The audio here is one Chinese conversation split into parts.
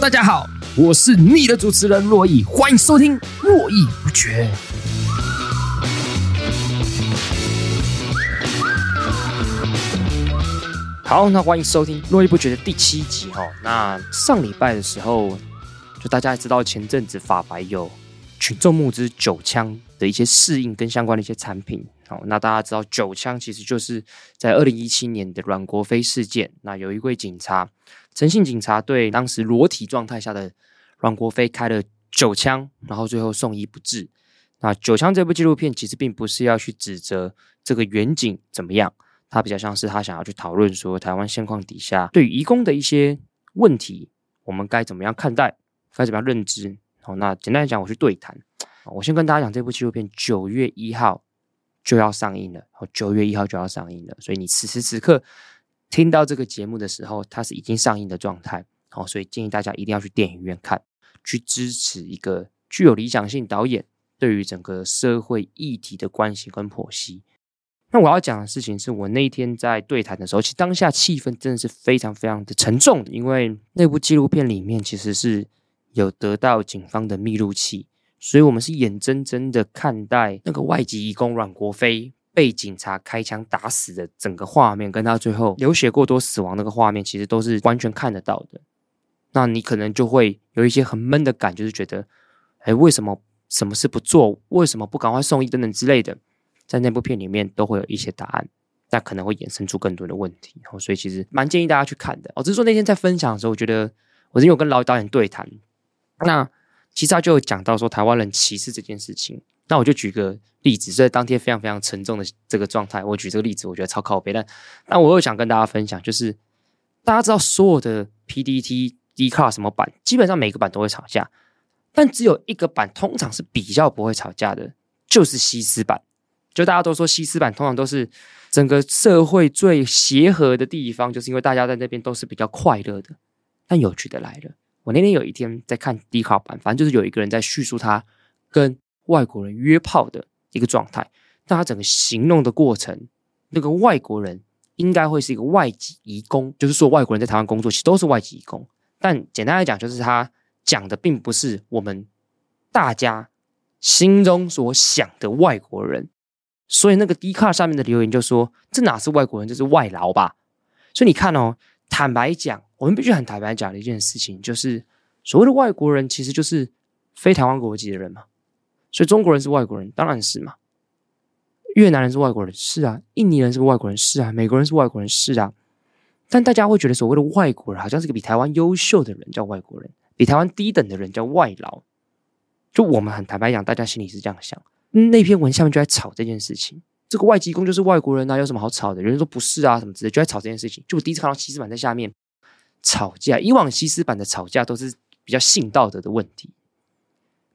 大家好，我是你的主持人珞亦，欢迎收听《络绎不绝》。好，那欢迎收听《络绎不绝》的第七集哈。那上礼拜的时候，就大家也知道，前阵子法白有群众募资九枪的一些适应跟相关的一些产品。好，那大家知道九枪其实就是在二零一七年的阮国飞事件，那有一位警察。诚信警察对当时裸体状态下的阮国飞开了九枪，然后最后送医不治。那九枪这部纪录片其实并不是要去指责这个员警怎么样，他比较像是他想要去讨论说台湾现况底下对于移工的一些问题，我们该怎么样看待，该怎么样认知。好，那简单来讲，我去对谈。我先跟大家讲，这部纪录片九月一号就要上映了，九月一号就要上映了，所以你此时此刻。听到这个节目的时候，它是已经上映的状态，好，所以建议大家一定要去电影院看，去支持一个具有理想性导演对于整个社会议题的关系跟剖析。那我要讲的事情是我那一天在对谈的时候，其实当下气氛真的是非常非常的沉重，因为那部纪录片里面其实是有得到警方的密录器，所以我们是眼睁睁的看待那个外籍义工阮国飞。被警察开枪打死的整个画面，跟他最后流血过多死亡那个画面，其实都是完全看得到的。那你可能就会有一些很闷的感，就是觉得，哎，为什么什么事不做？为什么不赶快送医等等之类的，在那部片里面都会有一些答案，但可能会衍生出更多的问题。然后，所以其实蛮建议大家去看的。哦，只是说那天在分享的时候，我觉得我是有跟老导演对谈，那其实他就有讲到说台湾人歧视这件事情。那我就举个例子，所以当天非常非常沉重的这个状态，我举这个例子，我觉得超靠北。但但我又想跟大家分享，就是大家知道所有的 PDT，Dcard 什么版，基本上每个版都会吵架，但只有一个版通常是比较不会吵架的，就是西斯版。就大家都说西斯版通常都是整个社会最协和的地方，就是因为大家在那边都是比较快乐的。但有趣的来了，我那天有一天在看 D 卡版，反正就是有一个人在叙述他跟外国人约炮的一个状态，但他整个形容的过程，那个外国人应该会是一个外籍移工，就是说外国人在台湾工作，其实都是外籍移工。但简单来讲，就是他讲的并不是我们大家心中所想的外国人。所以那个 D 卡上面的留言就说：“这哪是外国人，这是外劳吧？”所以你看哦，坦白讲，我们必须很坦白讲的一件事情，就是所谓的外国人，其实就是非台湾国籍的人嘛。所以中国人是外国人，当然是嘛。越南人是外国人，是啊。印尼人是外国人，是啊。美国人是外国人，是啊。但大家会觉得所谓的外国人，好像是个比台湾优秀的人叫外国人，比台湾低等的人叫外劳。就我们很坦白讲，大家心里是这样想。那篇文下面就在吵这件事情，这个外籍工就是外国人啊，有什么好吵的？有人说不是啊，什么之类，就在吵这件事情。就我第一次看到西斯版在下面吵架，以往西斯版的吵架都是比较性道德的问题。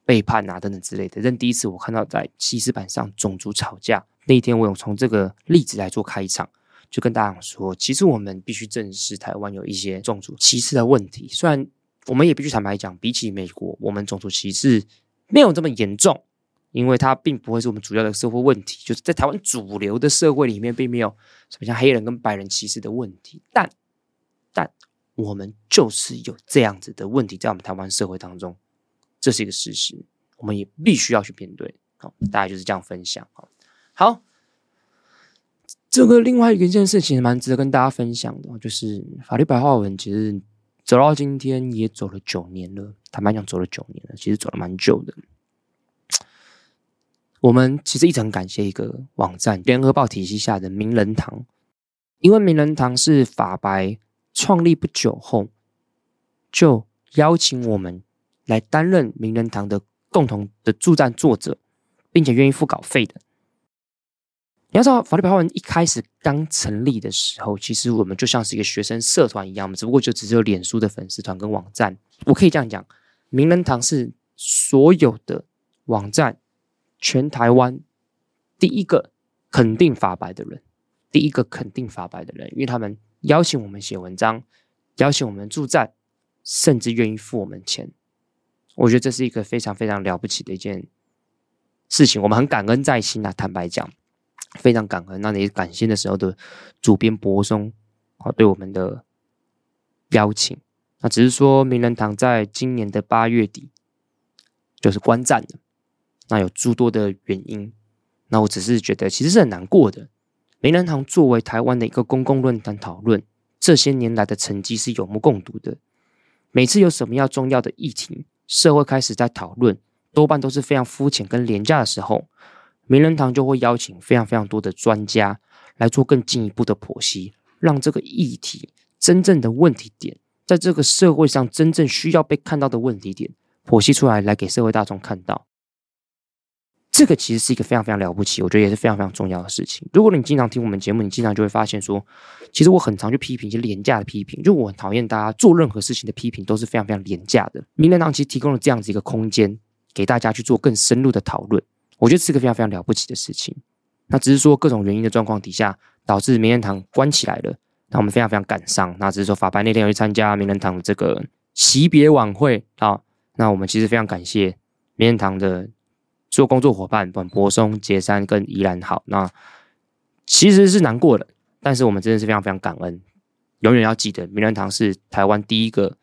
背叛啊，等等之类的。但第一次我看到在西斯版上种族吵架那一天，我有从这个例子来做开场，就跟大家说，其实我们必须正视台湾有一些种族歧视的问题。虽然我们也必须坦白讲，比起美国，我们种族歧视没有这么严重，因为它并不会是我们主要的社会问题。就是在台湾主流的社会里面，并没有什么像黑人跟白人歧视的问题。但但我们就是有这样子的问题，在我们台湾社会当中。这是一个事实，我们也必须要去面对。好，大家就是这样分享。好，这个另外一件事情蛮值得跟大家分享的，就是法律白话文其实走到今天也走了九年了。坦白讲，走了九年了，其实走了蛮久的。我们其实一直很感谢一个网站——联合报体系下的名人堂，因为名人堂是法白创立不久后，就邀请我们来担任名人堂的共同的助战作者，并且愿意付稿费的。你要知道，法律白话文一开始刚成立的时候，其实我们就像是一个学生社团一样，我们只不过就只有脸书的粉丝团跟网站。我可以这样讲，名人堂是所有的网站全台湾第一个肯定法白的人，第一个肯定法白的人，因为他们邀请我们写文章，邀请我们助战，甚至愿意付我们钱。我觉得这是一个非常非常了不起的一件事情，我们很感恩在心啊，坦白讲。非常感恩，那也感谢的时候的主编柏松啊，对我们的邀请。那只是说，名人堂在今年的八月底就是关站了。那有诸多的原因，那我只是觉得其实是很难过的。名人堂作为台湾的一个公共论坛讨论，这些年来的成绩是有目共睹的。每次有什么要重要的议题，社会开始在讨论，多半都是非常肤浅跟廉价的时候。名人堂就会邀请非常非常多的专家来做更进一步的剖析，让这个议题真正的问题点，在这个社会上真正需要被看到的问题点剖析出来，来给社会大众看到。这个其实是一个非常非常了不起，我觉得也是非常非常重要的事情。如果你经常听我们节目，你经常就会发现说，其实我很常去批评一些廉价的批评，就我很讨厌大家做任何事情的批评都是非常非常廉价的。名人堂其实提供了这样子一个空间，给大家去做更深入的讨论。我觉得是个非常非常了不起的事情。那只是说各种原因的状况底下，导致名人堂关起来了。那我们非常非常感伤。那只是说法白那天要去参加名人堂的这个惜别晚会啊。那我们其实非常感谢名人堂的所有工作伙伴，本柏松、杰山跟宜兰好。那其实是难过的，但是我们真的是非常非常感恩。永远要记得，名人堂是台湾第一个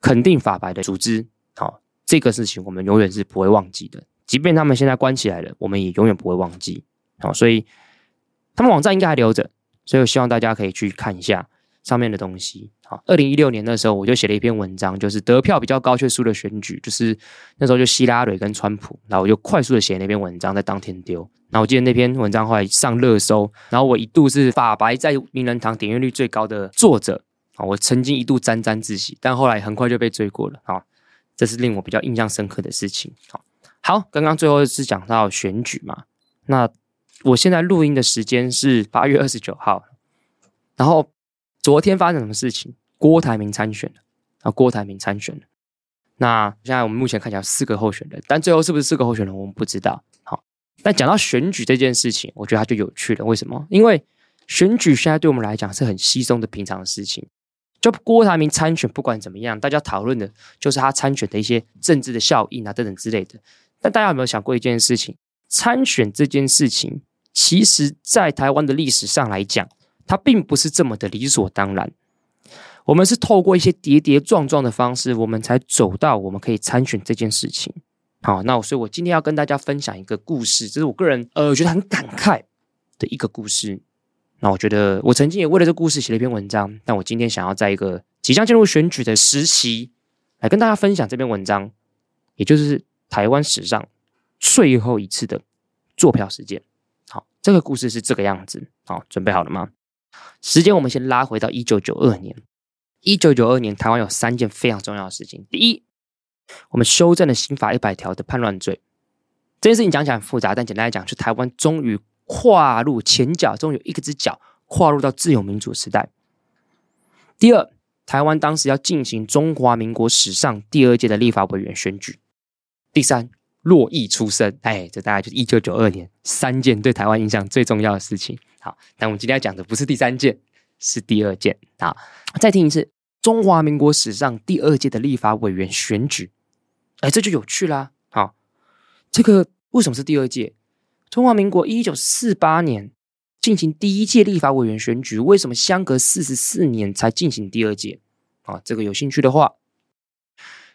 肯定法白的组织。好，这个事情我们永远是不会忘记的。即便他们现在关起来了，我们也永远不会忘记。好，所以他们网站应该还留着，所以我希望大家可以去看一下上面的东西。好，二零一六年的时候，我就写了一篇文章，就是得票比较高却输了选举，就是那时候就希拉蕊跟川普，然后我就快速的写那篇文章，在当天丢。然后我记得那篇文章后来上热搜，然后我一度是法白在名人堂点阅率最高的作者。啊，我曾经一度沾沾自喜，但后来很快就被追过了。啊，这是令我比较印象深刻的事情。好。好，刚刚最后是讲到选举嘛，那我现在录音的时间是八月二十九号，然后昨天发生什么事情？郭台铭参选，啊，郭台铭参选。那现在我们目前看起来四个候选人，但最后是不是四个候选人，我们不知道。好，但讲到选举这件事情，我觉得它就有趣了。为什么？因为选举现在对我们来讲是很稀松的平常的事情。就郭台铭参选，不管怎么样，大家讨论的就是他参选的一些政治的效应啊，等等之类的。但大家有没有想过一件事情？参选这件事情，其实在台湾的历史上来讲，它并不是这么的理所当然。我们是透过一些跌跌撞撞的方式，我们才走到我们可以参选这件事情。好，那所以我今天要跟大家分享一个故事，这是我个人呃觉得很感慨的一个故事。那我觉得我曾经也为了这故事写了一篇文章，但我今天想要在一个即将进入选举的时期，来跟大家分享这篇文章，也就是。台湾史上最后一次的作票事件，好，这个故事是这个样子，好，准备好了吗？时间我们先拉回到一九九二年，一九九二年台湾有三件非常重要的事情。第一，我们修正了刑法一百条的叛乱罪，这件事情讲起来很复杂，但简单来讲，就台湾终于跨入前脚，终于有一个只脚跨入到自由民主时代。第二，台湾当时要进行中华民国史上第二届的立法委员选举。第三，洛邑出生，哎，这大概就是一九九二年三件对台湾影响最重要的事情。好，但我们今天要讲的不是第三件，是第二件。好，再听一次，中华民国史上第二届的立法委员选举，哎，这就有趣啦。好，这个为什么是第二届？中华民国一九四八年进行第一届立法委员选举，为什么相隔四十四年才进行第二届？啊，这个有兴趣的话。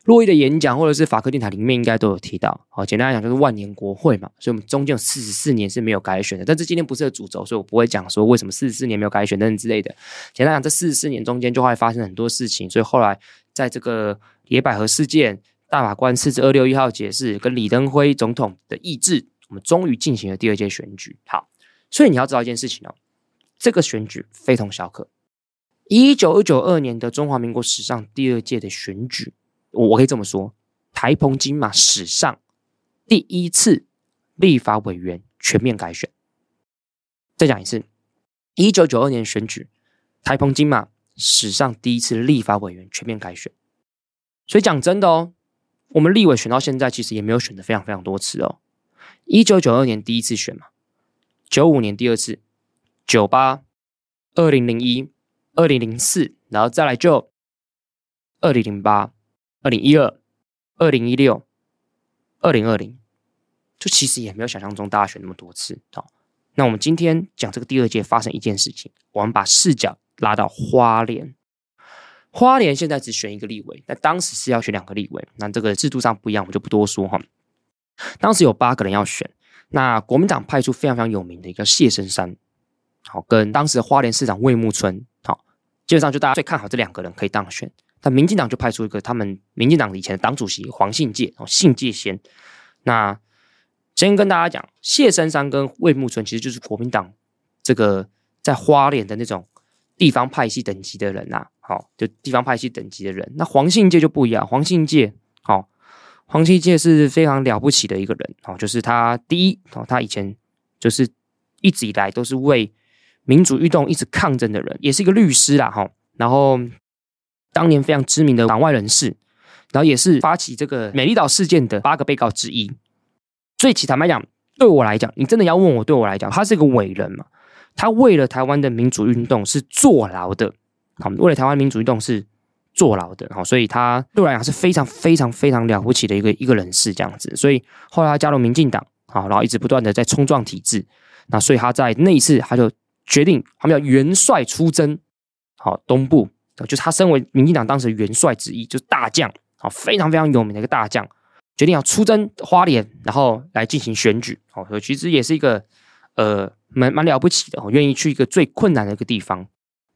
洛伊的演讲或者是法科电台里面应该都有提到。好，简单来讲就是万年国会嘛，所以我们中间有四十四年是没有改选的。但是今天不是主轴，所以我不会讲说为什么四十四年没有改选等等之类的。简单讲，这四十四年中间就会发生很多事情，所以后来在这个野百合事件、大法官释字二六一号解释跟李登辉总统的意志，我们终于进行了第二届选举。好，所以你要知道一件事情哦，这个选举非同小可。一九九二年的中华民国史上第二届的选举。我我可以这么说，台澎金马史上第一次立法委员全面改选。再讲一次，一九九二年选举，台澎金马史上第一次立法委员全面改选。所以讲真的哦，我们立委选到现在，其实也没有选的非常非常多次哦。一九九二年第一次选嘛，九五年第二次，九八、二零零一、二零零四，然后再来就二零零八。二零一二、二零一六、二零二零，就其实也没有想象中大家选那么多次。好，那我们今天讲这个第二届发生一件事情，我们把视角拉到花莲。花莲现在只选一个立委，但当时是要选两个立委。那这个制度上不一样，我就不多说哈。当时有八个人要选，那国民党派出非常非常有名的一个谢生山，好，跟当时的花莲市长魏木村，好，基本上就大家最看好这两个人可以当选。但民进党就派出一个他们民进党以前的党主席黄信介哦，信介先。那先跟大家讲，谢生山跟魏木村其实就是国民党这个在花莲的那种地方派系等级的人呐、啊，好，就地方派系等级的人。那黄信介就不一样，黄信介好，黄信介是非常了不起的一个人哦，就是他第一哦，他以前就是一直以来都是为民主运动一直抗争的人，也是一个律师啦哈，然后。当年非常知名的党外人士，然后也是发起这个美丽岛事件的八个被告之一。所以，其坦白讲，对我来讲，你真的要问我，对我来讲，他是一个伟人嘛？他为了台湾的民主运动是坐牢的，好，为了台湾民主运动是坐牢的，好，所以他对我来讲是非常非常非常了不起的一个一个人士，这样子。所以后来他加入民进党，好，然后一直不断的在冲撞体制。那所以他在那一次，他就决定他们要元帅出征，好，东部。就是他身为民进党当时元帅之一，就是大将，啊，非常非常有名的一个大将，决定要出征花莲，然后来进行选举。哦，所以其实也是一个呃蛮蛮了不起的，哦，愿意去一个最困难的一个地方。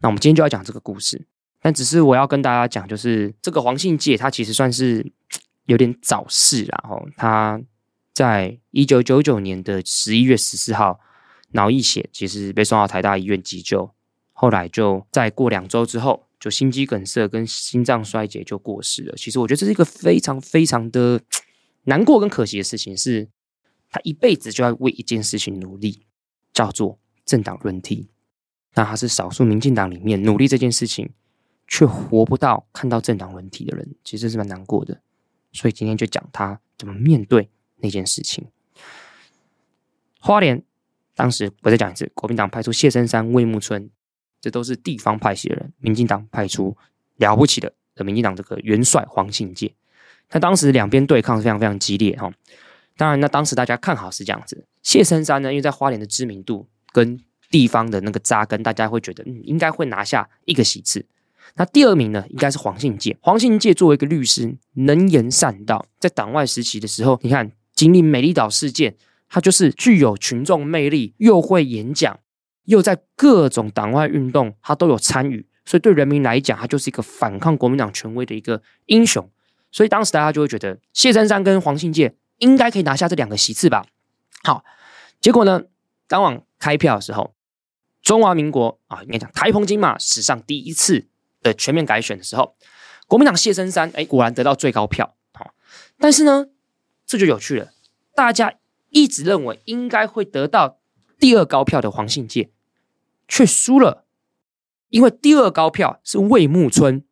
那我们今天就要讲这个故事，但只是我要跟大家讲，就是这个黄信介他其实算是有点早逝，然后他在一九九九年的十一月十四号脑溢血，其实被送到台大医院急救，后来就再过两周之后。就心肌梗塞跟心脏衰竭就过世了。其实我觉得这是一个非常非常的难过跟可惜的事情，是他一辈子就要为一件事情努力，叫做政党轮替。那他是少数民进党里面努力这件事情，却活不到看到政党轮替的人，其实是蛮难过的。所以今天就讲他怎么面对那件事情。花莲当时我再讲一次，国民党派出谢生山、魏木村。这都是地方派系的人，民进党派出了不起的的民进党这个元帅黄信介。那当时两边对抗非常非常激烈哈。当然，那当时大家看好是这样子，谢生山呢，因为在花莲的知名度跟地方的那个扎根，大家会觉得嗯，应该会拿下一个席次。那第二名呢，应该是黄信介。黄信介作为一个律师，能言善道，在党外时期的时候，你看经历美丽岛事件，他就是具有群众魅力，又会演讲。又在各种党外运动，他都有参与，所以对人民来讲，他就是一个反抗国民党权威的一个英雄。所以当时大家就会觉得谢生山跟黄信介应该可以拿下这两个席次吧。好，结果呢，当晚开票的时候，中华民国啊，应该讲台澎金马史上第一次的全面改选的时候，国民党谢生山哎，果然得到最高票。好，但是呢，这就有趣了，大家一直认为应该会得到。第二高票的黄信介却输了，因为第二高票是魏木村，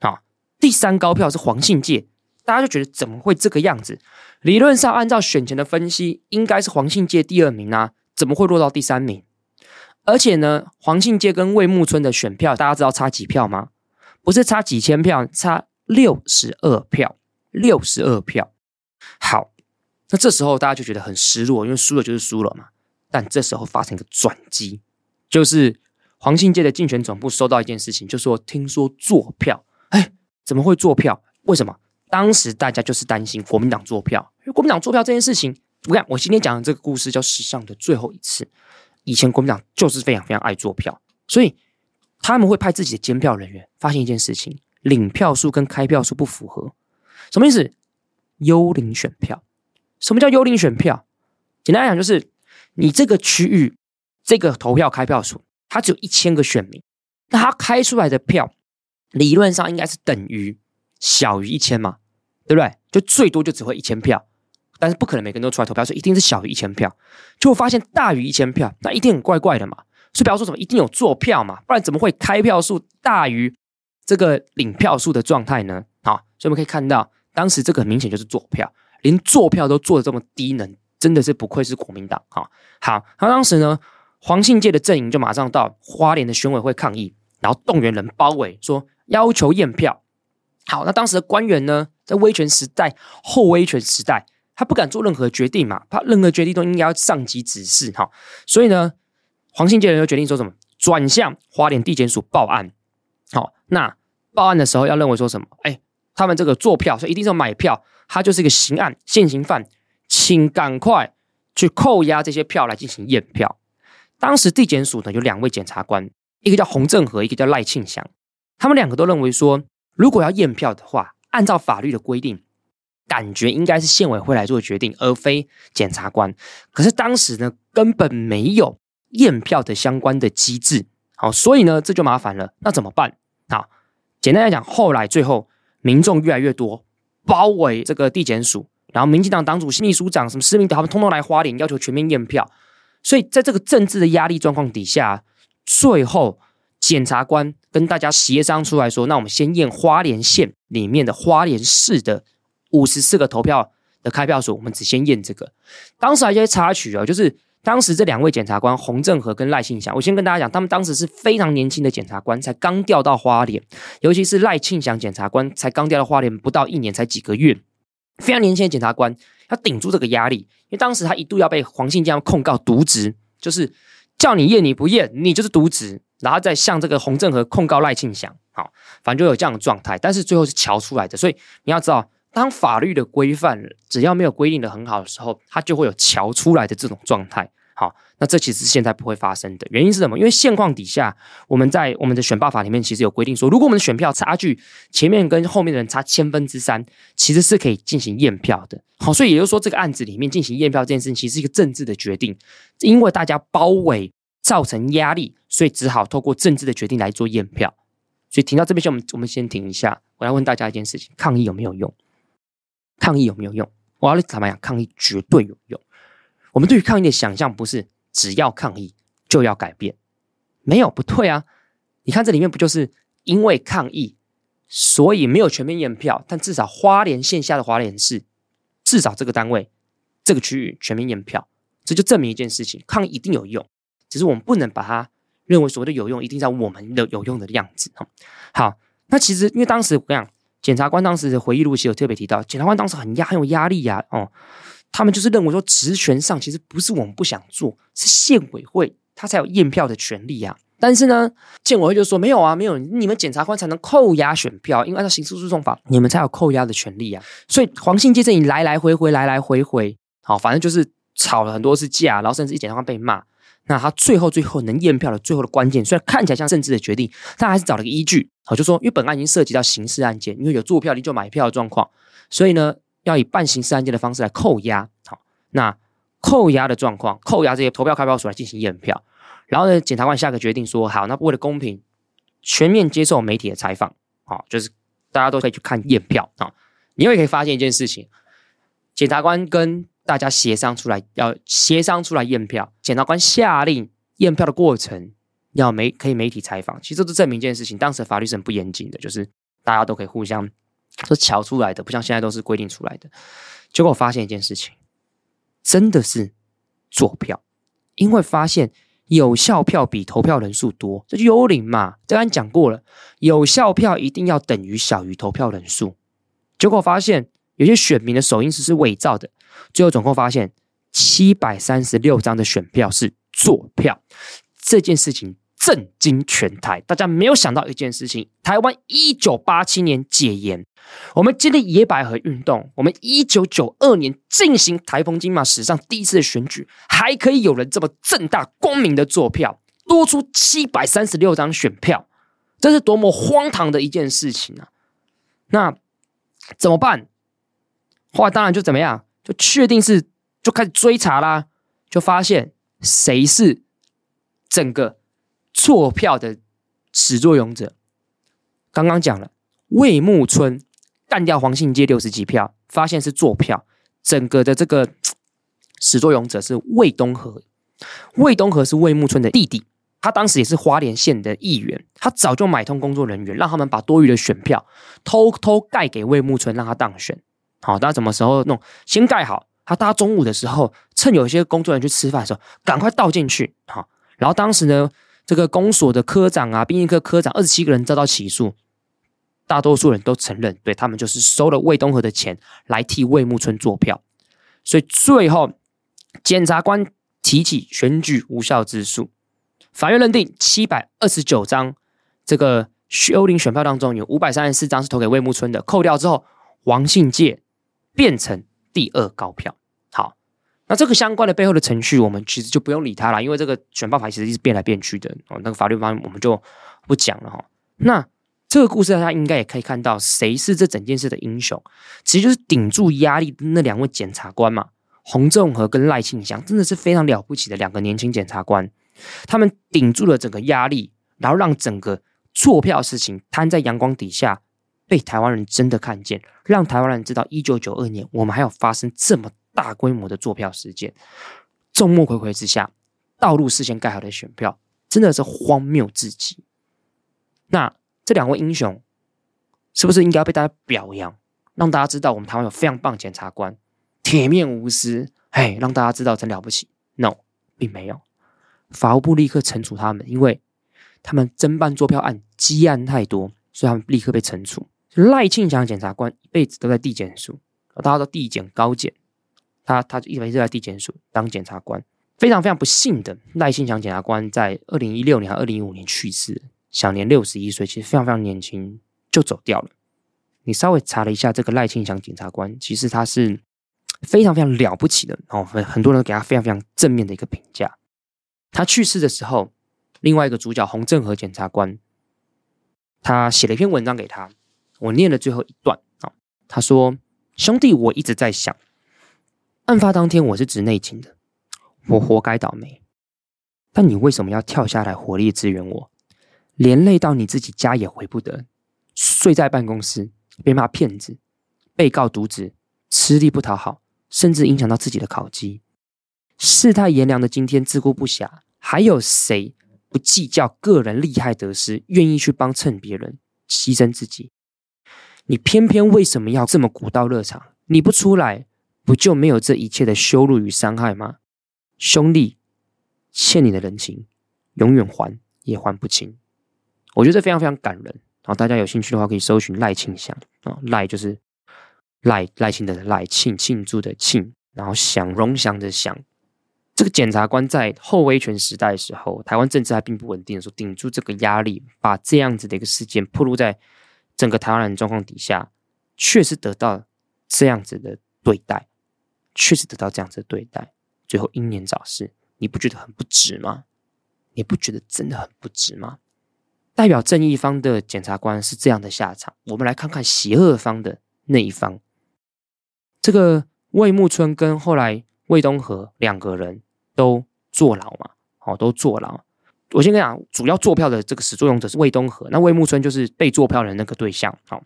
啊，第三高票是黄信介，大家就觉得怎么会这个样子？理论上按照选前的分析，应该是黄信介第二名啊，怎么会落到第三名？而且呢，黄信介跟魏木村的选票，大家知道差几票吗？不是差几千票，差六十二票，六十二票。好，那这时候大家就觉得很失落，因为输了就是输了嘛。但这时候发生一个转机，就是黄信介的竞选总部收到一件事情，就说听说做票，哎，怎么会做票？为什么？当时大家就是担心国民党坐票，因为国民党坐票这件事情，我看我今天讲的这个故事叫史上的最后一次。以前国民党就是非常非常爱作票，所以他们会派自己的监票人员发现一件事情：领票数跟开票数不符合。什么意思？幽灵选票。什么叫幽灵选票？简单来讲，就是你这个区域这个投票开票数，它只有一千个选民，那他开出来的票理论上应该是等于小于一千嘛，对不对？就最多就只会一千票，但是不可能每个人都出来投票，所以一定是小于一千票。就会发现大于一千票，那一定很怪怪的嘛。所以不要说什么一定有作票嘛，不然怎么会开票数大于这个领票数的状态呢？好，所以我们可以看到，当时这个很明显就是作票。连作票都做的这么低能，真的是不愧是国民党哈。好，那当时呢，黄信介的阵营就马上到花莲的选委会抗议，然后动员人包围，说要求验票。好，那当时的官员呢，在威权时代、后威权时代，他不敢做任何决定嘛，怕任何决定都应该要上级指示哈。所以呢，黄信介人就决定说什么，转向花莲地检署报案。好，那报案的时候要认为说什么？哎，他们这个作票，所以一定是要买票。他就是一个刑案现行犯，请赶快去扣押这些票来进行验票。当时地检署呢有两位检察官，一个叫洪正和，一个叫赖庆祥。他们两个都认为说，如果要验票的话，按照法律的规定，感觉应该是县委会来做决定，而非检察官。可是当时呢根本没有验票的相关的机制，好，所以呢这就麻烦了。那怎么办？好，简单来讲，后来最后民众越来越多。包围这个地检署，然后民进党党主、秘书长、什么施明德他们通通来花莲，要求全面验票。所以在这个政治的压力状况底下，最后检察官跟大家协商出来说：“那我们先验花莲县里面的花莲市的五十四个投票的开票所，我们只先验这个。”当时还有一些插曲啊，就是。当时这两位检察官洪正和跟赖庆祥，我先跟大家讲，他们当时是非常年轻的检察官，才刚调到花莲，尤其是赖庆祥检察官才刚调到花莲不到一年，才几个月，非常年轻的检察官要顶住这个压力，因为当时他一度要被黄信介控告渎职，就是叫你验你不验，你就是渎职，然后再向这个洪振和控告赖庆祥，好，反正就有这样的状态，但是最后是乔出来的，所以你要知道。当法律的规范只要没有规定的很好的时候，它就会有乔出来的这种状态。好，那这其实现在不会发生的。原因是什么？因为现况底下，我们在我们的选罢法里面其实有规定说，如果我们的选票差距前面跟后面的人差千分之三，其实是可以进行验票的。好，所以也就是说，这个案子里面进行验票这件事情，其实是一个政治的决定，因为大家包围造成压力，所以只好透过政治的决定来做验票。所以停到这边先，我们我们先停一下。我来问大家一件事情：抗议有没有用？抗议有没有用？我要坦白讲，抗议绝对有用。我们对于抗议的想象不是只要抗议就要改变，没有不对啊！你看这里面不就是因为抗议，所以没有全面验票，但至少花莲线下的花莲市，至少这个单位这个区域全面验票，这就证明一件事情：抗议一定有用。只是我们不能把它认为所谓的有用，一定在我们的有用的样子。好，那其实因为当时我跟你讲。检察官当时的回忆录其实有特别提到，检察官当时很压很有压力呀、哦，他们就是认为说职权上其实不是我们不想做，是县委会他才有验票的权利、啊。但是呢，县委会就说没有啊，没有，你们检察官才能扣押选票，因为按照刑事诉讼法，你们才有扣押的权利啊。所以黄信介这里来来回回，来来回回，好，反正就是吵了很多次架，然后甚至一检察官被骂。那他最后最后能验票的最后的关键，虽然看起来像政治的决定，但还是找了个依据。好，就说因为本案已经涉及到刑事案件，因为有坐票你就买票的状况，所以呢，要以办刑事案件的方式来扣押。好，那扣押的状况，扣押这些投票开票所来进行验票。然后呢，检察官下个决定说，好，那为了公平，全面接受媒体的采访。好，就是大家都可以去看验票啊。你会可以发现一件事情，检察官跟大家协商出来，要协商出来验票。检察官下令验票的过程要媒可以媒体采访，其实这都证明一件事情：当时的法律是很不严谨的，就是大家都可以互相说瞧出来的，不像现在都是规定出来的。结果我发现一件事情，真的是作票，因为发现有效票比投票人数多，这就幽灵嘛。这刚讲过了，有效票一定要等于小于投票人数。结果发现有些选民的手印是是伪造的。最后总共发现七百三十六张的选票是作票，这件事情震惊全台。大家没有想到一件事情：台湾一九八七年解严，我们经历野百合运动，我们一九九二年进行台风金马史上第一次的选举，还可以有人这么正大光明的做票，多出七百三十六张选票，这是多么荒唐的一件事情啊！那怎么办？后来当然就怎么样，就确定是就开始追查啦，就发现谁是整个作票的始作俑者。刚刚讲了，魏木村干掉黄信介六十几票，发现是作票，整个的这个始作俑者是魏东河。魏东河是魏木村的弟弟。他当时也是花莲县的议员，他早就买通工作人员，让他们把多余的选票偷偷盖给魏木村，让他当选。好，他什么时候弄？先盖好。他大中午的时候，趁有些工作人员去吃饭的时候，赶快倒进去。好，然后当时呢，这个公所的科长啊，兵役科科长二十七个人遭到起诉，大多数人都承认，对他们就是收了魏东河的钱来替魏木村作票。所以最后，检察官提起选举无效之诉。法院认定七百二十九张这个幽灵选票当中，有五百三十四张是投给魏木村的，扣掉之后，王信介变成第二高票。那这个相关的背后的程序，我们其实就不用理它了，因为这个选报法其实是变来变去的哦。那个法律方面我们就不讲了哈。那这个故事大家应该也可以看到，谁是这整件事的英雄？其实就是顶住压力的那两位检察官嘛，洪仲和跟赖庆祥，真的是非常了不起的两个年轻检察官。他们顶住了整个压力，然后让整个错票事情摊在阳光底下，被台湾人真的看见，让台湾人知道，一九九二年我们还有发生这么大规模的作票事件。众目睽睽之下，道路事先盖好的选票，真的是荒谬至极。那这两位英雄，是不是应该要被大家表扬，让大家知道我们台湾有非常棒检察官，铁面无私，嘿，让大家知道真了不起？No，并没有。法务部立刻惩处他们，因为他们侦办作票案积案太多，所以他们立刻被惩处。赖庆祥检察官一辈子都在地检署，大家都地检高检，他他就一直在地检署当检察官。非常非常不幸的，赖庆祥检察官在二零一六年和二零一五年去世，享年六十一岁，其实非常非常年轻就走掉了。你稍微查了一下这个赖庆祥检察官，其实他是非常非常了不起的哦，很很多人给他非常非常正面的一个评价。他去世的时候，另外一个主角洪政和检察官，他写了一篇文章给他，我念了最后一段啊。他说：“兄弟，我一直在想，案发当天我是执内勤的，我活该倒霉。但你为什么要跳下来火力支援我？连累到你自己家也回不得，睡在办公室被骂骗子，被告渎职，吃力不讨好，甚至影响到自己的考绩。世态炎凉的今天，自顾不暇。”还有谁不计较个人利害得失，愿意去帮衬别人，牺牲自己？你偏偏为什么要这么古道热肠？你不出来，不就没有这一切的羞辱与伤害吗？兄弟，欠你的人情，永远还也还不清。我觉得这非常非常感人。然后大家有兴趣的话，可以搜寻赖庆祥啊，赖就是赖赖庆的赖，庆庆祝的庆，然后祥荣祥的祥。这个检察官在后威权时代的时候，台湾政治还并不稳定的时候，顶住这个压力，把这样子的一个事件暴露在整个台湾人状况底下，确实得到这样子的对待，确实得到这样子的对待，最后英年早逝，你不觉得很不值吗？你不觉得真的很不值吗？代表正义方的检察官是这样的下场，我们来看看邪恶方的那一方，这个魏木村跟后来魏东河两个人。都坐牢嘛？好，都坐牢。我先跟你讲，主要坐票的这个始作俑者是魏东河，那魏木村就是被坐票的那个对象。好，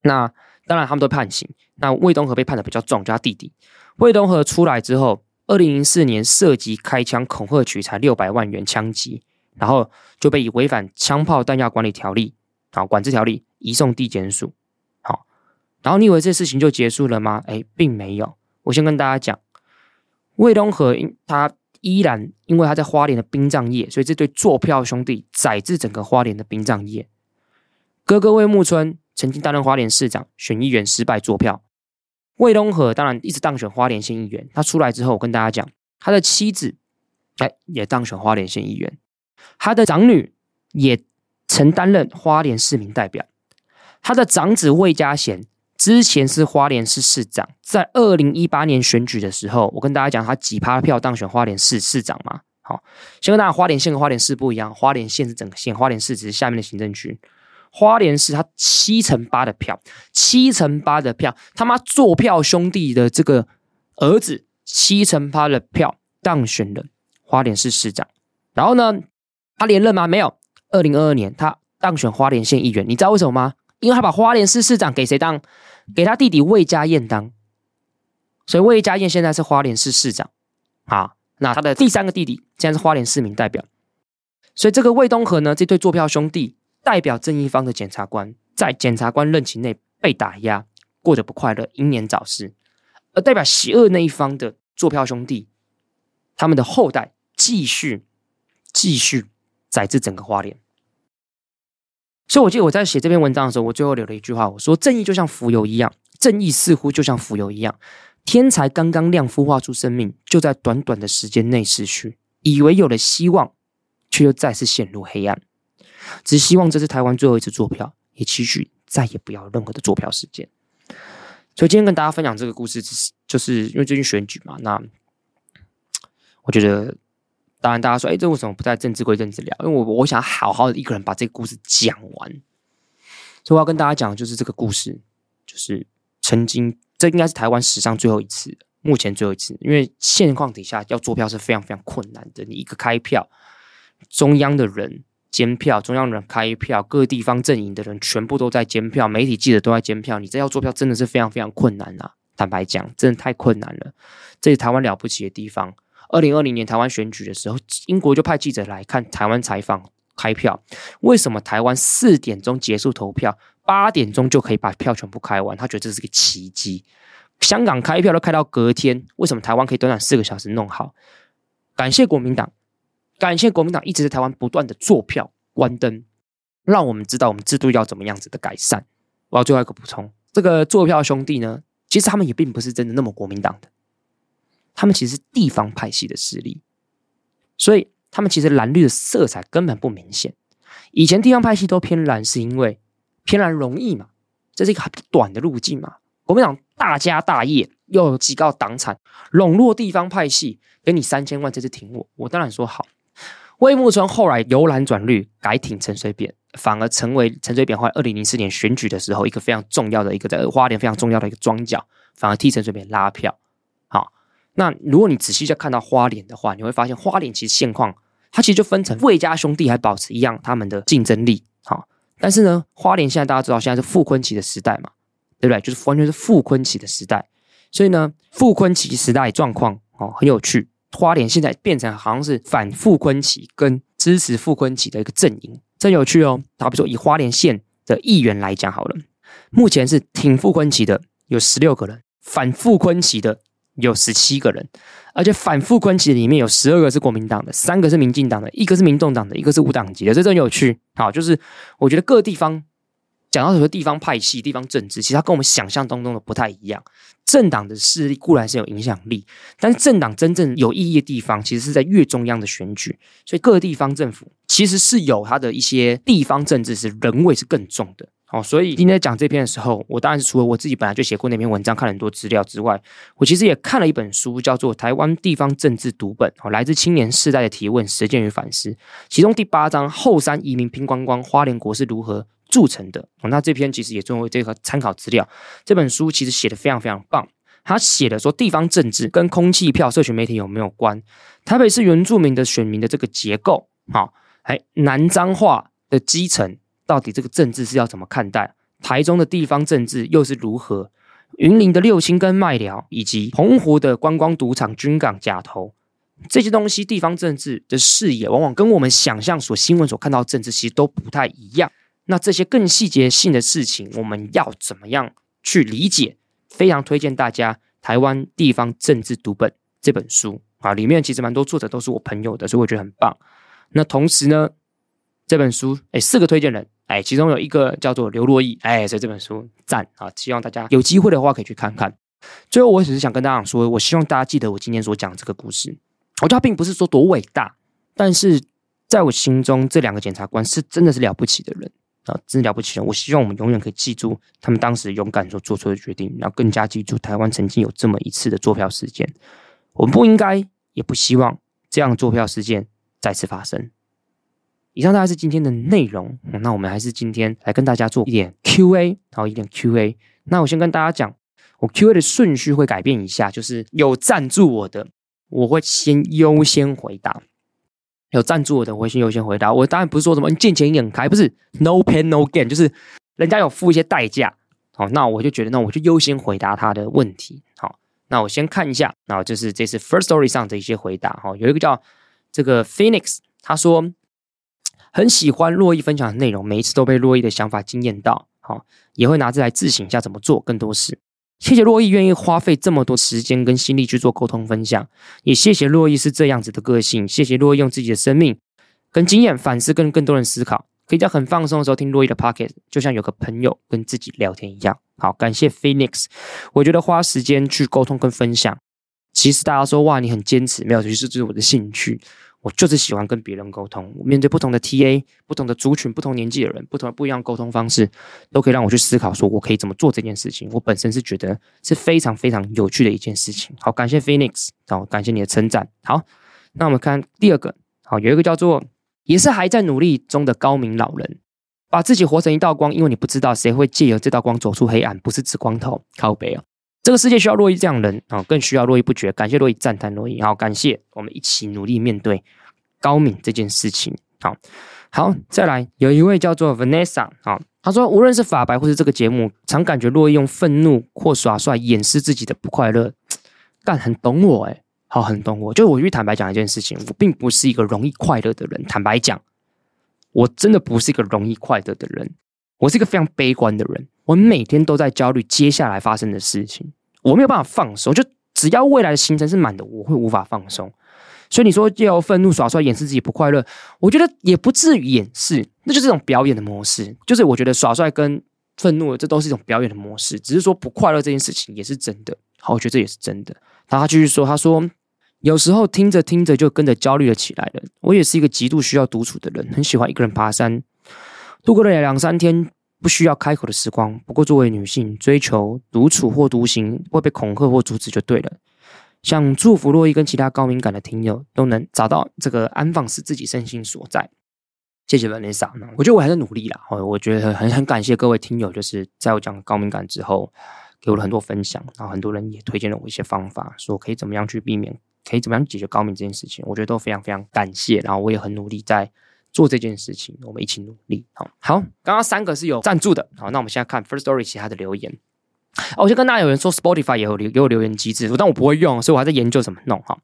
那当然他们都判刑。那魏东河被判的比较重，叫他弟弟。魏东河出来之后，二零零四年涉及开枪恐吓取财六百万元枪击，然后就被以违反枪炮弹药管理条例，啊，管制条例移送地检署。好，然后你以为这事情就结束了吗？哎，并没有。我先跟大家讲。魏东河，他依然因为他在花莲的殡葬业，所以这对坐票兄弟载至整个花莲的殡葬业。哥哥魏木村曾经担任花莲市长，选议员失败作票。魏东河当然一直当选花莲县议员。他出来之后，我跟大家讲，他的妻子哎也当选花莲县议员。他的长女也曾担任花莲市民代表，他的长子魏家贤之前是花莲市市长，在二零一八年选举的时候，我跟大家讲他几趴票当选花莲市市长嘛。好，先跟大家花莲县和花莲市不一样，花莲县是整个县，花莲市只是下面的行政区。花莲市他七成八的票，七成八的票，他妈做票兄弟的这个儿子，七成八的票当选了花莲市市长。然后呢，他连任吗？没有。二零二二年他当选花莲县议员，你知道为什么吗？因为他把花莲市市长给谁当？给他弟弟魏家燕当。所以魏家燕现在是花莲市市长。啊，那他的第三个弟弟现在是花莲市民代表。所以这个魏东河呢，这对做票兄弟。代表正义方的检察官，在检察官任期内被打压，过得不快乐，英年早逝；而代表邪恶那一方的坐票兄弟，他们的后代继续继续宰制整个花莲。所以，我记得我在写这篇文章的时候，我最后留了一句话：我说，正义就像浮游一样，正义似乎就像浮游一样，天才刚刚亮，孵化出生命，就在短短的时间内逝去，以为有了希望，却又再次陷入黑暗。只希望这是台湾最后一次做票，也期许再也不要任何的做票事件。所以今天跟大家分享这个故事，只是就是因为最近选举嘛。那我觉得，当然大家说，哎，这为什么不在政治归政治聊？因为我我想好好的一个人把这个故事讲完。所以我要跟大家讲就是这个故事，就是曾经这应该是台湾史上最后一次，目前最后一次，因为现况底下要做票是非常非常困难的。你一个开票，中央的人。监票，中央人开票，各地方阵营的人全部都在监票，媒体记者都在监票。你这要做票真的是非常非常困难、啊！坦白讲，真的太困难了。这是台湾了不起的地方。二零二零年台湾选举的时候，英国就派记者来看台湾采访开票。为什么台湾四点钟结束投票，八点钟就可以把票全部开完？他觉得这是个奇迹。香港开票都开到隔天，为什么台湾可以短短四个小时弄好？感谢国民党。感谢国民党一直在台湾不断的做票关灯，让我们知道我们制度要怎么样子的改善。我要最后一个补充，这个做票兄弟呢，其实他们也并不是真的那么国民党的，他们其实是地方派系的势力，所以他们其实蓝绿的色彩根本不明显。以前地方派系都偏蓝，是因为偏蓝容易嘛，这是一个很短的路径嘛。国民党大家大业又有极高党产，笼络地方派系，给你三千万，这次挺我，我当然说好。魏木村后来由蓝转绿，改挺陈水扁，反而成为陈水扁后来二零零四年选举的时候一个非常重要的一个在花莲非常重要的一个庄脚，反而替陈水扁拉票。好，那如果你仔细再看到花莲的话，你会发现花莲其实现况，它其实就分成魏家兄弟还保持一样他们的竞争力。好，但是呢，花莲现在大家知道现在是傅崐萁的时代嘛，对不对？就是完全是傅崐萁的时代，所以呢，傅崐萁时代状况哦很有趣。花莲现在变成好像是反傅崐萁跟支持傅崐萁的一个阵营，真有趣哦。打比说以花莲县的议员来讲好了，目前是挺傅崐萁的有十六个人，反傅崐萁的有十七个人，而且反傅崐萁里面有十二个是国民党的，三个是民进党的，一个是民众党的，一个是无党籍的，这真有趣。好，就是我觉得各地方。讲到什么地方派系、地方政治，其实它跟我们想象当中的不太一样。政党的势力固然是有影响力，但是政党真正有意义的地方，其实是在越中央的选举。所以各地方政府其实是有它的一些地方政治是人味是更重的。好，所以今天讲这篇的时候，我当然是除了我自己本来就写过那篇文章，看了很多资料之外，我其实也看了一本书，叫做《台湾地方政治读本》，来自青年世代的提问、实践与反思。其中第八章“后山移民拼观光，花莲国是如何”。铸成的，那这篇其实也作为这个参考资料。这本书其实写的非常非常棒。他写的说，地方政治跟空气票、社群媒体有没有关？台北市原住民的选民的这个结构，好，哎，南彰化的基层到底这个政治是要怎么看待？台中的地方政治又是如何？云林的六轻跟麦寮，以及澎湖的观光赌场、军港、假头这些东西，地方政治的视野，往往跟我们想象所新闻所看到政治，其实都不太一样。那这些更细节性的事情，我们要怎么样去理解？非常推荐大家《台湾地方政治读本》这本书啊，里面其实蛮多作者都是我朋友的，所以我觉得很棒。那同时呢，这本书哎，四个推荐人哎，其中有一个叫做刘珞亦哎，所以这本书赞啊，希望大家有机会的话可以去看看。最后，我只是想跟大家说，我希望大家记得我今天所讲这个故事。我觉得它并不是说多伟大，但是在我心中，这两个检察官是真的是了不起的人啊，真了不起。我希望我们永远可以记住他们当时勇敢所做出的决定，然后更加记住台湾曾经有这么一次的坐票事件。我们不应该，也不希望这样的作票事件再次发生。以上大概是今天的内容，那我们还是今天来跟大家做一点 Q&A，好，一点 Q&A。那我先跟大家讲，我 Q&A 的顺序会改变一下，就是有赞助我的，我会先优先回答；有赞助我的，我会先优先回答。我当然不是说什么你见钱眼开，不是 No pain no gain，就是人家有付一些代价，好，那我就觉得，那我就优先回答他的问题，好。那我先看一下，那就是这次 first story 上的一些回答哈，有一个叫这个 Phoenix，他说很喜欢洛伊分享的内容，每一次都被洛伊的想法惊艳到，好，也会拿这来自省一下怎么做更多事。谢谢洛伊愿意花费这么多时间跟心力去做沟通分享，也谢谢洛伊是这样子的个性，谢谢洛伊用自己的生命跟经验反思，跟更多人思考。可以在很放松的时候听洛伊的 pocket，就像有个朋友跟自己聊天一样。好，感谢 Phoenix。我觉得花时间去沟通跟分享，其实大家说哇，你很坚持，没有，其实这是我的兴趣。我就是喜欢跟别人沟通。我面对不同的 TA、不同的族群、不同年纪的人、不同不一样沟通方式，都可以让我去思考，说我可以怎么做这件事情。我本身是觉得是非常非常有趣的一件事情。好，感谢 Phoenix，好，感谢你的称赞。好，那我们看第二个。好，有一个叫做。也是还在努力中的高明老人，把自己活成一道光，因为你不知道谁会借由这道光走出黑暗，不是指光头靠北哦。这个世界需要洛伊这样的人啊，更需要络绎不绝。感谢洛伊，赞叹洛伊，好，感谢我们一起努力面对高敏这件事情。好，好，再来有一位叫做 Vanessa 啊，他说无论是法白或是这个节目，常感觉洛伊用愤怒或耍帅掩饰自己的不快乐，但很懂我诶。好，很懂我。就我去坦白讲一件事情，我并不是一个容易快乐的人。坦白讲，我真的不是一个容易快乐的人。我是一个非常悲观的人。我每天都在焦虑接下来发生的事情，我没有办法放松。就只要未来的行程是满的，我会无法放松。所以你说要愤怒耍帅掩饰自己不快乐，我觉得也不至于掩饰，那就是一种表演的模式。就是我觉得耍帅跟愤怒，这都是一种表演的模式。只是说不快乐这件事情也是真的。好，我觉得这也是真的。然后他继续说，他说。有时候听着听着就跟着焦虑了起来了。我也是一个极度需要独处的人，很喜欢一个人爬山，度过了两三天不需要开口的时光。不过作为女性，追求独处或独行会被恐吓或阻止就对了。想祝福洛伊跟其他高敏感的听友都能找到这个安放是自己身心所在。谢谢 Vanessa，我觉得我还在努力啦。我觉得很很感谢各位听友，就是在我讲高敏感之后，给我了很多分享，然后很多人也推荐了我一些方法，说可以怎么样去避免。可以怎么样解决高敏这件事情？我觉得都非常非常感谢，然后我也很努力在做这件事情，我们一起努力。好，好，刚刚三个是有赞助的，好，那我们现在看 first story 其他的留言。哦，我就跟大家有人说 Spotify 也有留，有留言机制，但我不会用，所以我还在研究怎么弄。哈，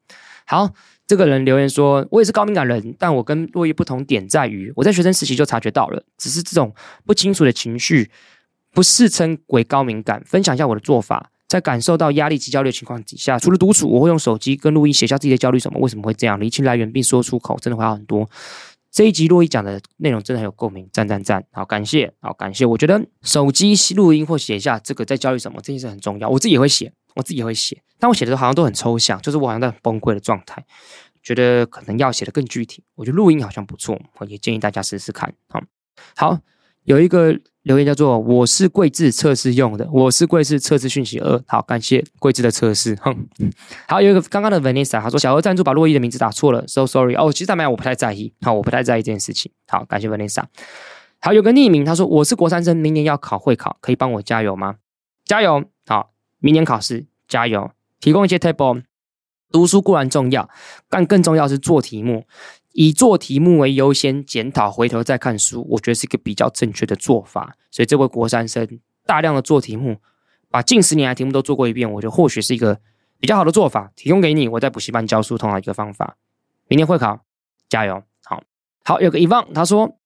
好，这个人留言说，我也是高敏感人，但我跟洛伊不同点在于，我在学生时期就察觉到了，只是这种不清楚的情绪，不视称为高敏感。分享一下我的做法。在感受到压力及焦虑的情况底下，除了独处，我会用手机跟录音写下自己的焦虑什么，为什么会这样，厘清来源并说出口，真的会好很多。这一集洛伊讲的内容真的很有共鸣，赞赞赞！好，感谢，好感谢。我觉得手机录音或写下这个在教育什么这件事很重要，我自己也会写，我自己也会写，但我写的时候好像都很抽象，就是我好像在很崩溃的状态，觉得可能要写的更具体。我觉得录音好像不错，我也建议大家试试看。好，好，有一个。留言叫做“我是贵智测试用的”，我是贵智测试讯息二。好，感谢贵智的测试。哼，好，有一个刚刚的 Vanessa，他说小额赞助把洛伊的名字打错了，so sorry。哦，其实他没有，我不太在意。好，我不太在意这件事情。好，感谢 Vanessa。好，有个匿名，他说我是国三生，明年要考会考，可以帮我加油吗？加油！好，明年考试加油，提供一些 table。读书固然重要，但更重要是做题目。以做题目为优先，检讨回头再看书，我觉得是一个比较正确的做法。所以这位国三生大量的做题目，把近十年来题目都做过一遍，我觉得或许是一个比较好的做法。提供给你，我在补习班教书同样一个方法。明天会考，加油！好，好，有个遗忘，他说。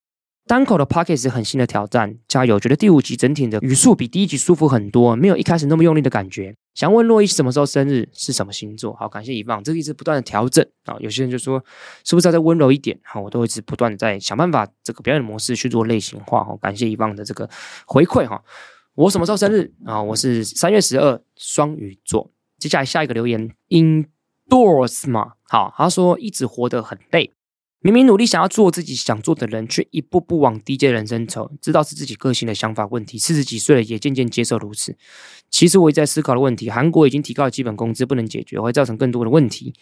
单口的 Podcast 是很新的挑战，加油！觉得第五集整体的语速比第一集舒服很多，没有一开始那么用力的感觉。想问洛伊什么时候生日？是什么星座？好，感谢遗忘，这个一直不断的调整啊。有些人就说是不是要再温柔一点？好，我都一直不断的在想办法这个表演模式去做类型化。好，感谢遗忘的这个回馈哈。我什么时候生日啊？我是三月十二，双鱼座。接下来下一个留言，Endorse 嘛，好，他说一直活得很累。明明努力想要做自己想做的人，却一步步往低阶人生走。知道是自己个性的想法问题，四十几岁了也渐渐接受如此。其实我也在思考的问题：韩国已经提高了基本工资，不能解决，会造成更多的问题。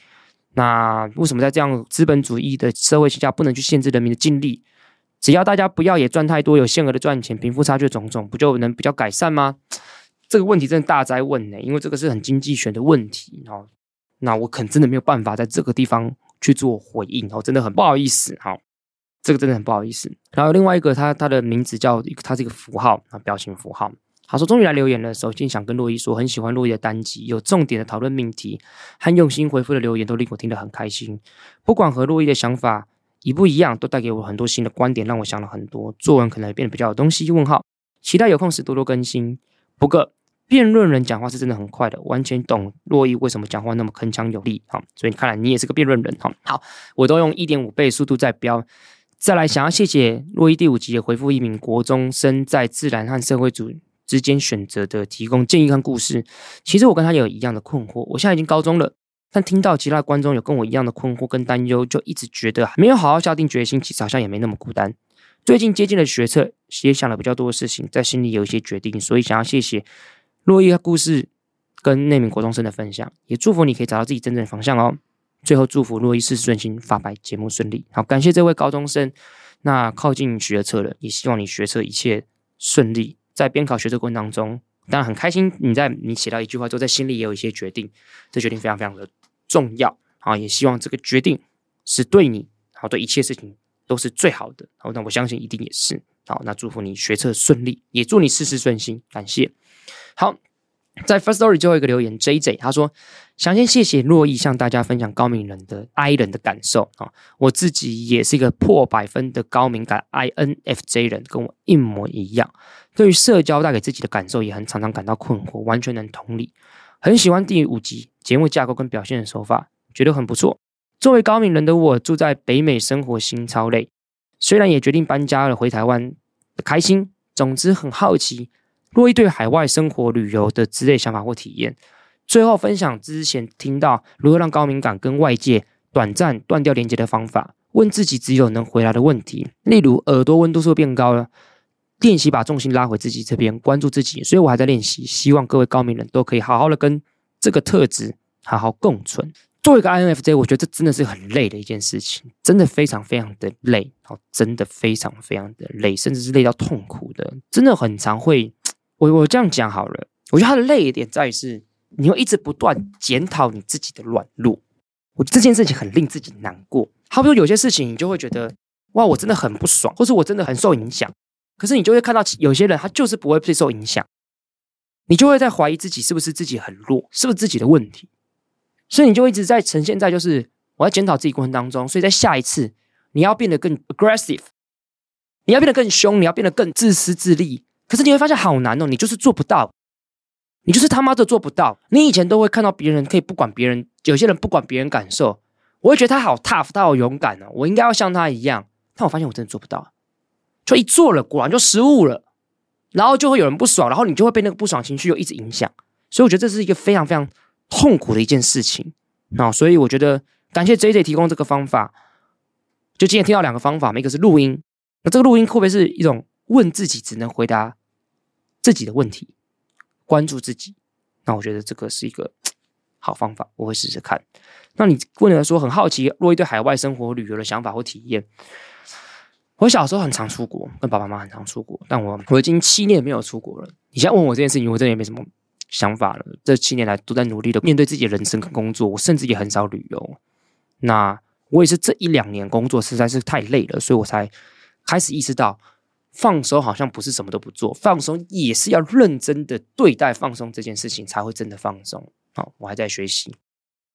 那为什么在这样资本主义的社会下，不能去限制人民的尽力？只要大家不要也赚太多，有限额的赚钱，贫富差距种种，不就能比较改善吗？这个问题真的大哉问呢，因为这个是很经济学的问题哦。那我可能真的没有办法在这个地方。去做回应哦，真的很不好意思，好，这个真的很不好意思。然后另外一个，他他的名字叫，他是一个符号啊，表情符号。他说终于来留言了，首先想跟洛伊说，很喜欢洛伊的单集，有重点的讨论命题和用心回复的留言，都令我听得很开心。不管和洛伊的想法一不一样，都带给我很多新的观点，让我想了很多。作文可能也变得比较有东西。问号，期待有空时多多更新。不过。辩论人讲话是真的很快的，完全懂洛伊为什么讲话那么铿锵有力。好，所以看来你也是个辩论人。好，好，我都用一点五倍速度在飙。再来，想要谢谢洛伊第五集也回复一名国中生在自然和社会组之间选择的提供建议和故事。其实我跟他有一样的困惑。我现在已经高中了，但听到其他观众有跟我一样的困惑跟担忧，就一直觉得没有好好下定决心，其实好像也没那么孤单。最近接近了学测，也想了比较多的事情，在心里有一些决定，所以想要谢谢。洛伊的故事跟那名国中生的分享，也祝福你可以找到自己真正的方向哦。最后祝福洛伊事事顺心，发白节目顺利。好，感谢这位高中生。那靠近学测了，也希望你学测一切顺利。在边考学测过程当中，当然很开心。你在你写到一句话之后，在心里也有一些决定，这决定非常非常的重要。好，也希望这个决定是对你好，对一切事情都是最好的。好，那我相信一定也是。好，那祝福你学测顺利，也祝你事事顺心。感谢。好，在 First Story 最后一个留言，J J 他说：“想先谢谢珞亦向大家分享高敏人的 I 人的感受啊，我自己也是一个破百分的高敏感 I N F J 人，跟我一模一样。对于社交带给自己的感受，也很常常感到困惑，完全能同理。很喜欢第五集节目架构跟表现的手法，觉得很不错。作为高敏人的我，住在北美生活心超累，虽然也决定搬家了，回台湾开心。总之很好奇。”珞亦对海外生活、旅游的之类想法或体验，最后分享之前听到如何让高敏感跟外界短暂断掉连接的方法，问自己只有能回答的问题，例如耳朵温度是不是变高了，练习把重心拉回自己这边，关注自己。所以我还在练习，希望各位高敏人都可以好好的跟这个特质好好共存。作为一个 INFJ，我觉得这真的是很累的一件事情，真的非常非常的累，好，真的非常非常的累，甚至是累到痛苦的，真的很常会。我我这样讲好了，我觉得他的累点在于是，你会一直不断检讨你自己的软弱。我觉得这件事情很令自己难过。好比说有些事情，你就会觉得哇，我真的很不爽，或是我真的很受影响。可是你就会看到有些人，他就是不会被受影响，你就会在怀疑自己是不是自己很弱，是不是自己的问题。所以你就一直在呈现在就是我在检讨自己过程当中。所以在下一次，你要变得更 aggressive，你要变得更凶，你要变得更自私自利。可是你会发现好难哦，你就是做不到，你就是他妈的做不到。你以前都会看到别人可以不管别人，有些人不管别人感受，我会觉得他好 tough，他好勇敢哦，我应该要像他一样。但我发现我真的做不到，就一做了，果然就失误了，然后就会有人不爽，然后你就会被那个不爽情绪又一直影响。所以我觉得这是一个非常非常痛苦的一件事情。那所以我觉得感谢 JJ 提供这个方法。就今天听到两个方法，一个是录音，那这个录音会不会是一种？问自己只能回答自己的问题，关注自己。那我觉得这个是一个好方法，我会试试看。那你问的说很好奇，珞亦对海外生活旅游的想法或体验。我小时候很常出国，跟爸爸妈妈很常出国，但我我已经七年没有出国了。你现在问我这件事情，我真的也没什么想法了。这七年来都在努力的面对自己的人生跟工作，我甚至也很少旅游。那我也是这一两年工作实在是太累了，所以我才开始意识到。放松好像不是什么都不做，放松也是要认真的对待放松这件事情，才会真的放松。好，我还在学习。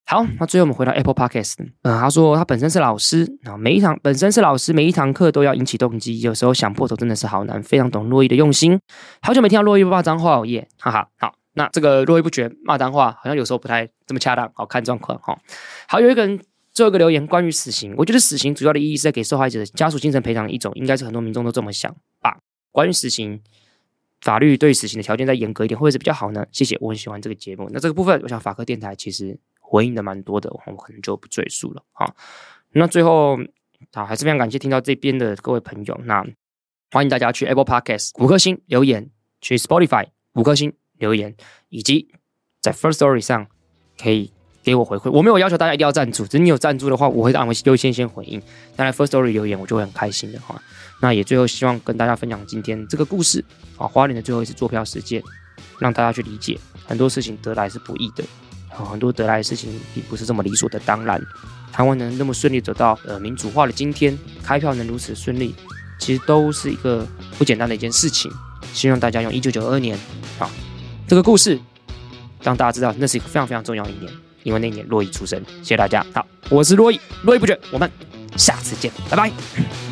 好，那最后我们回到 Apple Podcast。嗯，他说他本身是老师，啊，每一堂本身是老师，每一堂课都要引起动机，有时候想破头真的是好难。非常懂洛伊的用心。好久没听到洛伊骂脏话哦耶，哈哈。好，那这个络绎不绝骂脏话好像有时候不太这么恰当，好看状况哈。好，有一个人。最后一个留言关于死刑，我觉得死刑主要的意义是在给受害者的家属精神赔偿一种，应该是很多民众都这么想吧。关于死刑，法律对死刑的条件再严格一点，会不会是比较好呢？谢谢，我很喜欢这个节目。那这个部分，我想法科电台其实回应的蛮多的，我可能就不赘述了。好，那最后好，还是非常感谢听到这边的各位朋友。那欢迎大家去 Apple Podcast 五颗星留言，去 Spotify 五颗星留言，以及在 First Story 上可以给我回馈。我没有要求大家一定要赞助，只是你有赞助的话，我会按优先先回应。当然 First Story 留言，我就会很开心的哈。那也最后希望跟大家分享今天这个故事啊，花莲的最后一次坐票事件，让大家去理解很多事情得来是不易的啊。很多得来的事情并不是这么理所的当然。台湾能那么顺利走到呃民主化的今天，开票能如此顺利，其实都是一个不简单的一件事情。希望大家用一九九二年啊这个故事，让大家知道那是一个非常非常重要的一年，因为那年洛伊出生。谢谢大家，好，我是洛伊，络绎不绝，我们下次见，拜拜。